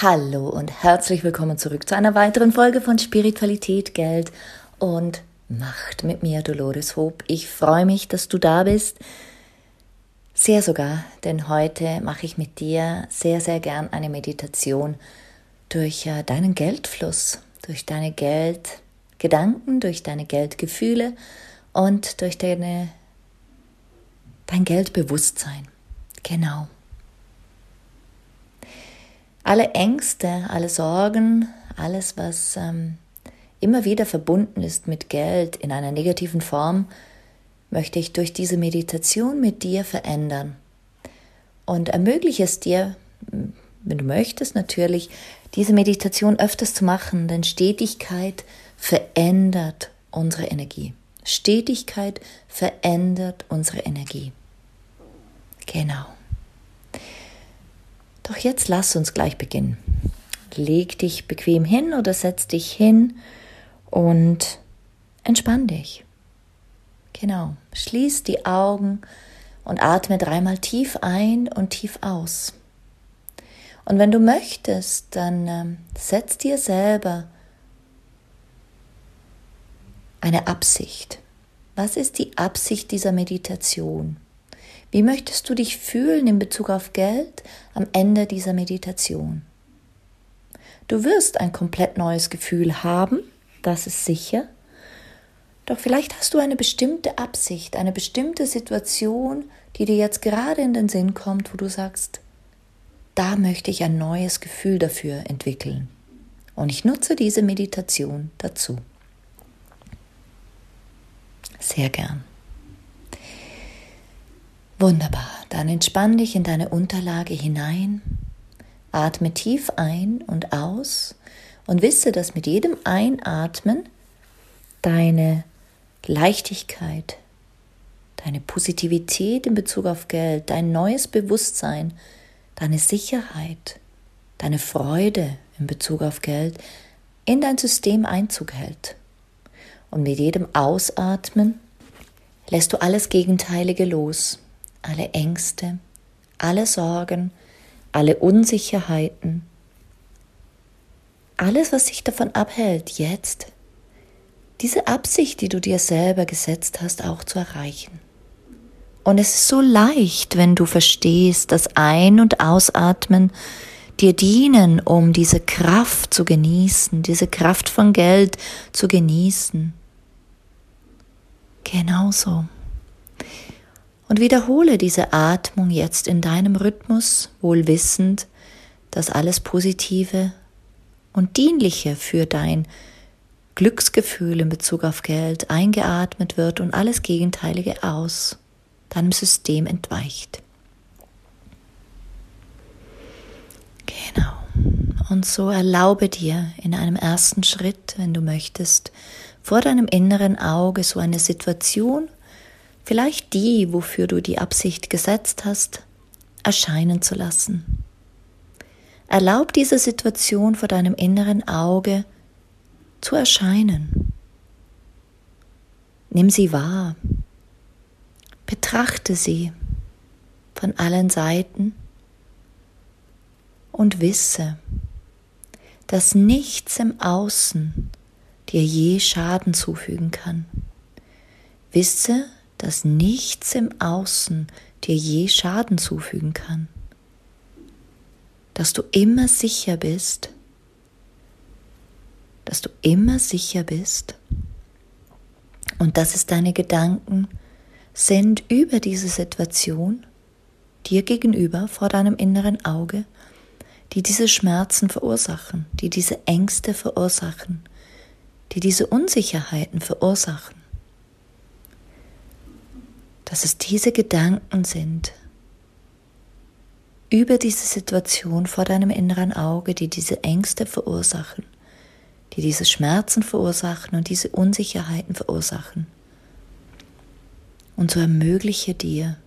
Hallo und herzlich willkommen zurück zu einer weiteren Folge von Spiritualität, Geld und Macht mit mir, Dolores Hope. Ich freue mich, dass du da bist. Sehr sogar, denn heute mache ich mit dir sehr, sehr gern eine Meditation durch äh, deinen Geldfluss, durch deine Geldgedanken, durch deine Geldgefühle und durch deine, dein Geldbewusstsein. Genau. Alle Ängste, alle Sorgen, alles, was ähm, immer wieder verbunden ist mit Geld in einer negativen Form, möchte ich durch diese Meditation mit dir verändern. Und ermögliche es dir, wenn du möchtest, natürlich, diese Meditation öfters zu machen, denn Stetigkeit verändert unsere Energie. Stetigkeit verändert unsere Energie. Genau. Doch jetzt lass uns gleich beginnen. Leg dich bequem hin oder setz dich hin und entspann dich. Genau, schließ die Augen und atme dreimal tief ein und tief aus. Und wenn du möchtest, dann ähm, setz dir selber eine Absicht. Was ist die Absicht dieser Meditation? Wie möchtest du dich fühlen in Bezug auf Geld am Ende dieser Meditation? Du wirst ein komplett neues Gefühl haben, das ist sicher. Doch vielleicht hast du eine bestimmte Absicht, eine bestimmte Situation, die dir jetzt gerade in den Sinn kommt, wo du sagst, da möchte ich ein neues Gefühl dafür entwickeln. Und ich nutze diese Meditation dazu. Sehr gern. Wunderbar, dann entspann dich in deine Unterlage hinein, atme tief ein und aus und wisse, dass mit jedem Einatmen deine Leichtigkeit, deine Positivität in Bezug auf Geld, dein neues Bewusstsein, deine Sicherheit, deine Freude in Bezug auf Geld in dein System Einzug hält. Und mit jedem Ausatmen lässt du alles Gegenteilige los alle Ängste, alle Sorgen, alle Unsicherheiten, alles, was dich davon abhält, jetzt diese Absicht, die du dir selber gesetzt hast, auch zu erreichen. Und es ist so leicht, wenn du verstehst, dass Ein- und Ausatmen dir dienen, um diese Kraft zu genießen, diese Kraft von Geld zu genießen. Genauso. Und wiederhole diese Atmung jetzt in deinem Rhythmus, wohl wissend, dass alles Positive und Dienliche für dein Glücksgefühl in Bezug auf Geld eingeatmet wird und alles Gegenteilige aus deinem System entweicht. Genau. Und so erlaube dir in einem ersten Schritt, wenn du möchtest, vor deinem inneren Auge so eine Situation vielleicht die, wofür du die Absicht gesetzt hast, erscheinen zu lassen. Erlaub diese Situation vor deinem inneren Auge zu erscheinen. Nimm sie wahr. Betrachte sie von allen Seiten und wisse, dass nichts im Außen dir je Schaden zufügen kann. Wisse, dass nichts im Außen dir je Schaden zufügen kann, dass du immer sicher bist, dass du immer sicher bist und dass es deine Gedanken sind über diese Situation dir gegenüber vor deinem inneren Auge, die diese Schmerzen verursachen, die diese Ängste verursachen, die diese Unsicherheiten verursachen. Dass es diese Gedanken sind über diese Situation vor deinem inneren Auge, die diese Ängste verursachen, die diese Schmerzen verursachen und diese Unsicherheiten verursachen. Und so ermögliche dir,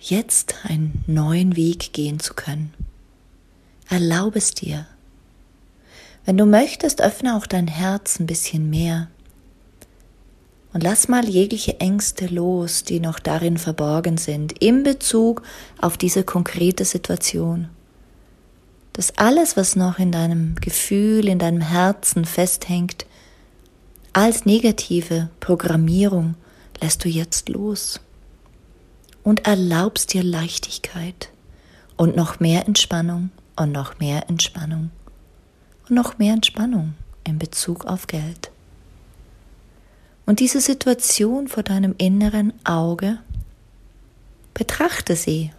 jetzt einen neuen Weg gehen zu können. Erlaube es dir. Wenn du möchtest, öffne auch dein Herz ein bisschen mehr. Und lass mal jegliche Ängste los, die noch darin verborgen sind, in Bezug auf diese konkrete Situation. Dass alles, was noch in deinem Gefühl, in deinem Herzen festhängt, als negative Programmierung lässt du jetzt los und erlaubst dir Leichtigkeit und noch mehr Entspannung und noch mehr Entspannung und noch mehr Entspannung in Bezug auf Geld. Und diese Situation vor deinem inneren Auge, betrachte sie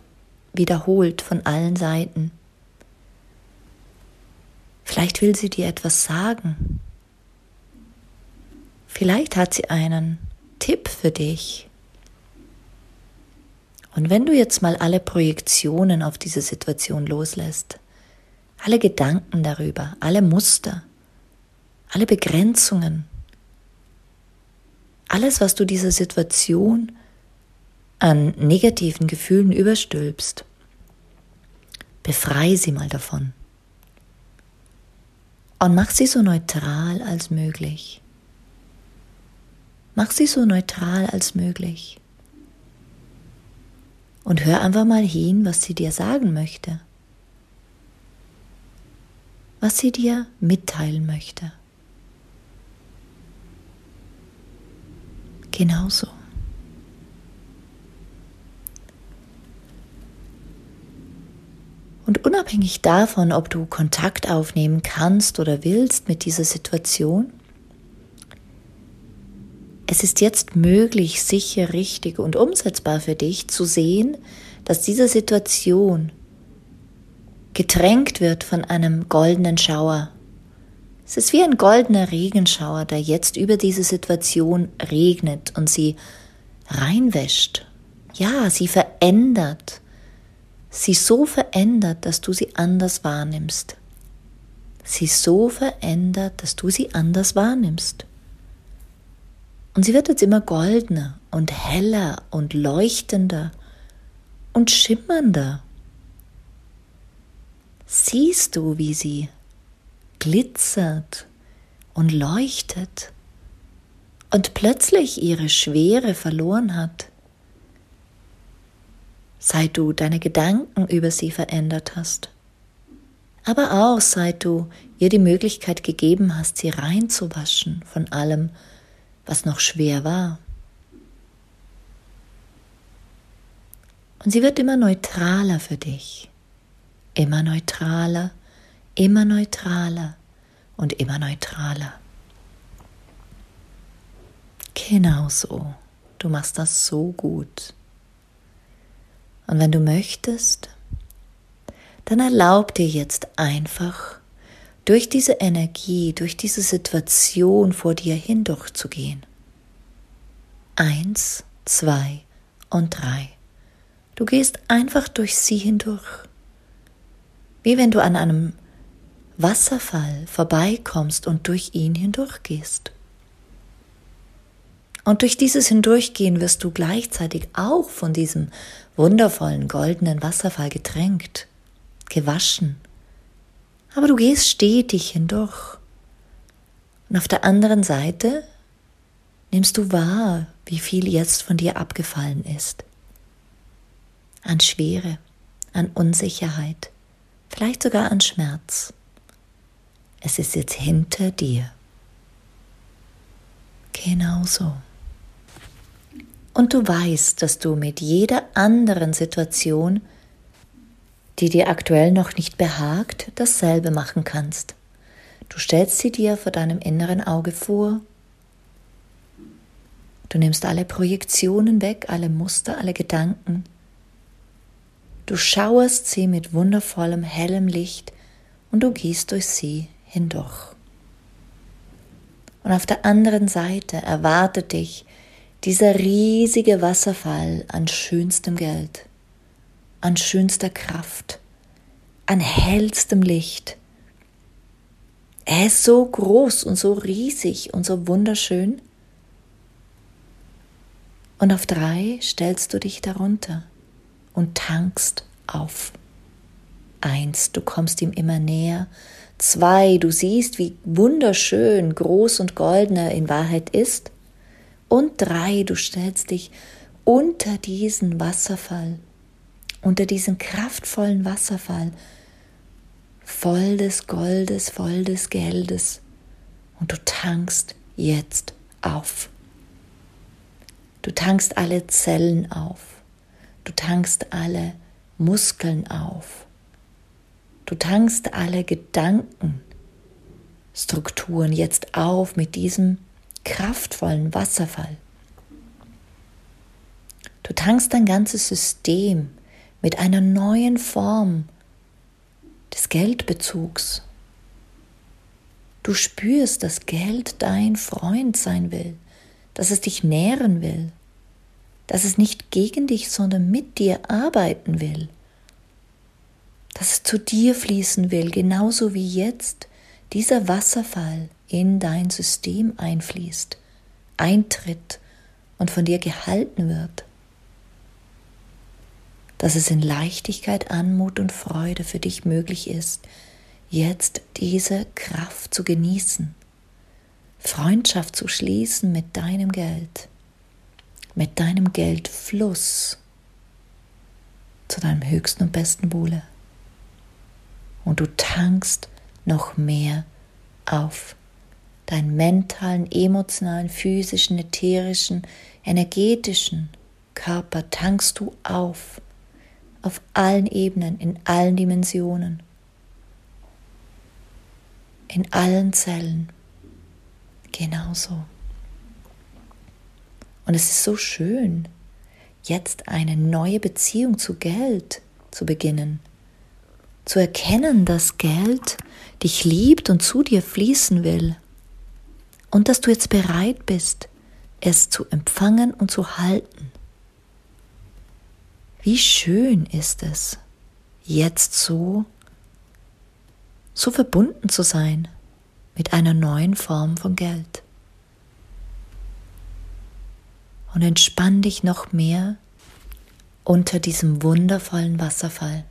wiederholt von allen Seiten. Vielleicht will sie dir etwas sagen. Vielleicht hat sie einen Tipp für dich. Und wenn du jetzt mal alle Projektionen auf diese Situation loslässt, alle Gedanken darüber, alle Muster, alle Begrenzungen, alles, was du dieser Situation an negativen Gefühlen überstülpst, befreie sie mal davon. Und mach sie so neutral als möglich. Mach sie so neutral als möglich. Und hör einfach mal hin, was sie dir sagen möchte was sie dir mitteilen möchte. Genauso. Und unabhängig davon, ob du Kontakt aufnehmen kannst oder willst mit dieser Situation, es ist jetzt möglich, sicher, richtig und umsetzbar für dich zu sehen, dass diese Situation getränkt wird von einem goldenen Schauer. Es ist wie ein goldener Regenschauer, der jetzt über diese Situation regnet und sie reinwäscht. Ja, sie verändert. Sie so verändert, dass du sie anders wahrnimmst. Sie so verändert, dass du sie anders wahrnimmst. Und sie wird jetzt immer goldener und heller und leuchtender und schimmernder siehst du, wie sie glitzert und leuchtet und plötzlich ihre Schwere verloren hat, seit du deine Gedanken über sie verändert hast, aber auch seit du ihr die Möglichkeit gegeben hast, sie reinzuwaschen von allem, was noch schwer war. Und sie wird immer neutraler für dich. Immer neutraler, immer neutraler und immer neutraler. Genau so. Du machst das so gut. Und wenn du möchtest, dann erlaub dir jetzt einfach durch diese Energie, durch diese Situation vor dir hindurchzugehen. Eins, zwei und drei. Du gehst einfach durch sie hindurch. Wie wenn du an einem Wasserfall vorbeikommst und durch ihn hindurchgehst. Und durch dieses Hindurchgehen wirst du gleichzeitig auch von diesem wundervollen goldenen Wasserfall getränkt, gewaschen. Aber du gehst stetig hindurch. Und auf der anderen Seite nimmst du wahr, wie viel jetzt von dir abgefallen ist. An Schwere, an Unsicherheit, vielleicht sogar an Schmerz. Es ist jetzt hinter dir. Genau so. Und du weißt, dass du mit jeder anderen Situation, die dir aktuell noch nicht behagt, dasselbe machen kannst. Du stellst sie dir vor deinem inneren Auge vor. Du nimmst alle Projektionen weg, alle Muster, alle Gedanken. Du schauerst sie mit wundervollem, hellem Licht und du gehst durch sie hindurch. Und auf der anderen Seite erwartet dich dieser riesige Wasserfall an schönstem Geld, an schönster Kraft, an hellstem Licht. Er ist so groß und so riesig und so wunderschön. Und auf drei stellst du dich darunter und tankst auf. Eins, du kommst ihm immer näher. Zwei, du siehst, wie wunderschön, groß und golden er in Wahrheit ist. Und drei, du stellst dich unter diesen Wasserfall, unter diesen kraftvollen Wasserfall, voll des Goldes, voll des Geldes. Und du tankst jetzt auf. Du tankst alle Zellen auf. Du tankst alle Muskeln auf. Du tankst alle Gedankenstrukturen jetzt auf mit diesem kraftvollen Wasserfall. Du tankst dein ganzes System mit einer neuen Form des Geldbezugs. Du spürst, dass Geld dein Freund sein will, dass es dich nähren will, dass es nicht gegen dich, sondern mit dir arbeiten will dass es zu dir fließen will, genauso wie jetzt dieser Wasserfall in dein System einfließt, eintritt und von dir gehalten wird. Dass es in Leichtigkeit, Anmut und Freude für dich möglich ist, jetzt diese Kraft zu genießen, Freundschaft zu schließen mit deinem Geld, mit deinem Geldfluss zu deinem höchsten und besten Wohle und du tankst noch mehr auf. Deinen mentalen, emotionalen, physischen, ätherischen, energetischen Körper tankst du auf. Auf allen Ebenen, in allen Dimensionen, in allen Zellen. Genauso. Und es ist so schön, jetzt eine neue Beziehung zu Geld zu beginnen zu erkennen, dass Geld dich liebt und zu dir fließen will und dass du jetzt bereit bist, es zu empfangen und zu halten. Wie schön ist es, jetzt so, so verbunden zu sein mit einer neuen Form von Geld. Und entspann dich noch mehr unter diesem wundervollen Wasserfall.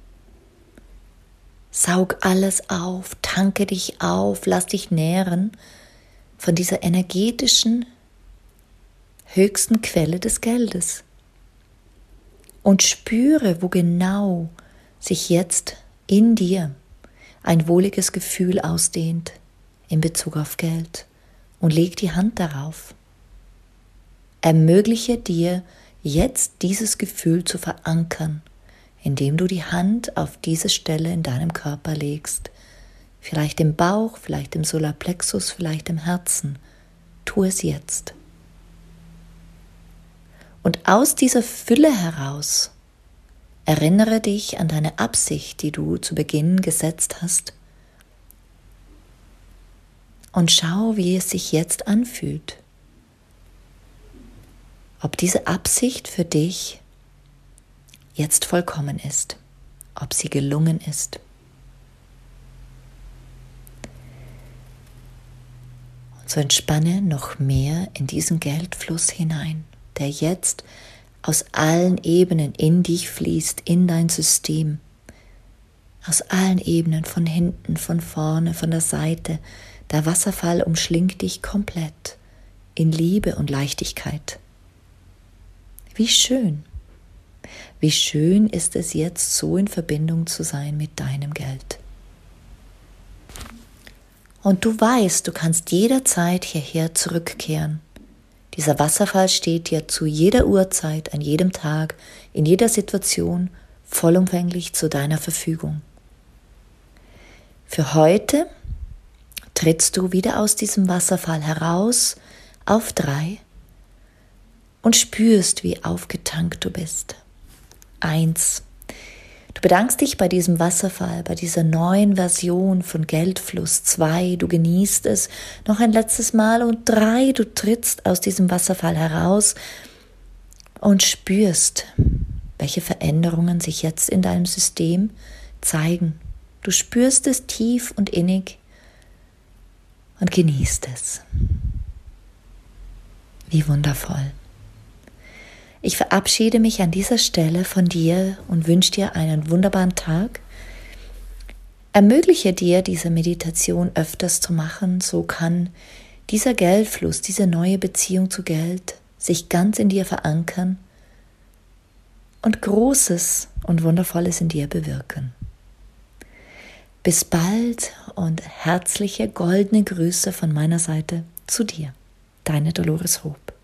Saug alles auf, tanke dich auf, lass dich nähren von dieser energetischen höchsten Quelle des Geldes. Und spüre, wo genau sich jetzt in dir ein wohliges Gefühl ausdehnt in Bezug auf Geld und leg die Hand darauf. Ermögliche dir jetzt dieses Gefühl zu verankern indem du die Hand auf diese Stelle in deinem Körper legst, vielleicht im Bauch, vielleicht im Solarplexus, vielleicht im Herzen. Tu es jetzt. Und aus dieser Fülle heraus erinnere dich an deine Absicht, die du zu Beginn gesetzt hast, und schau, wie es sich jetzt anfühlt. Ob diese Absicht für dich jetzt vollkommen ist, ob sie gelungen ist. Und so entspanne noch mehr in diesen Geldfluss hinein, der jetzt aus allen Ebenen in dich fließt, in dein System. Aus allen Ebenen, von hinten, von vorne, von der Seite. Der Wasserfall umschlingt dich komplett in Liebe und Leichtigkeit. Wie schön. Wie schön ist es jetzt, so in Verbindung zu sein mit deinem Geld. Und du weißt, du kannst jederzeit hierher zurückkehren. Dieser Wasserfall steht dir zu jeder Uhrzeit, an jedem Tag, in jeder Situation vollumfänglich zu deiner Verfügung. Für heute trittst du wieder aus diesem Wasserfall heraus auf drei und spürst, wie aufgetankt du bist. Eins. Du bedankst dich bei diesem Wasserfall, bei dieser neuen Version von Geldfluss. Zwei, du genießt es noch ein letztes Mal. Und drei, du trittst aus diesem Wasserfall heraus und spürst, welche Veränderungen sich jetzt in deinem System zeigen. Du spürst es tief und innig und genießt es. Wie wundervoll. Ich verabschiede mich an dieser Stelle von dir und wünsche dir einen wunderbaren Tag. Ermögliche dir, diese Meditation öfters zu machen, so kann dieser Geldfluss, diese neue Beziehung zu Geld sich ganz in dir verankern und Großes und Wundervolles in dir bewirken. Bis bald und herzliche goldene Grüße von meiner Seite zu dir, deine Dolores Hope.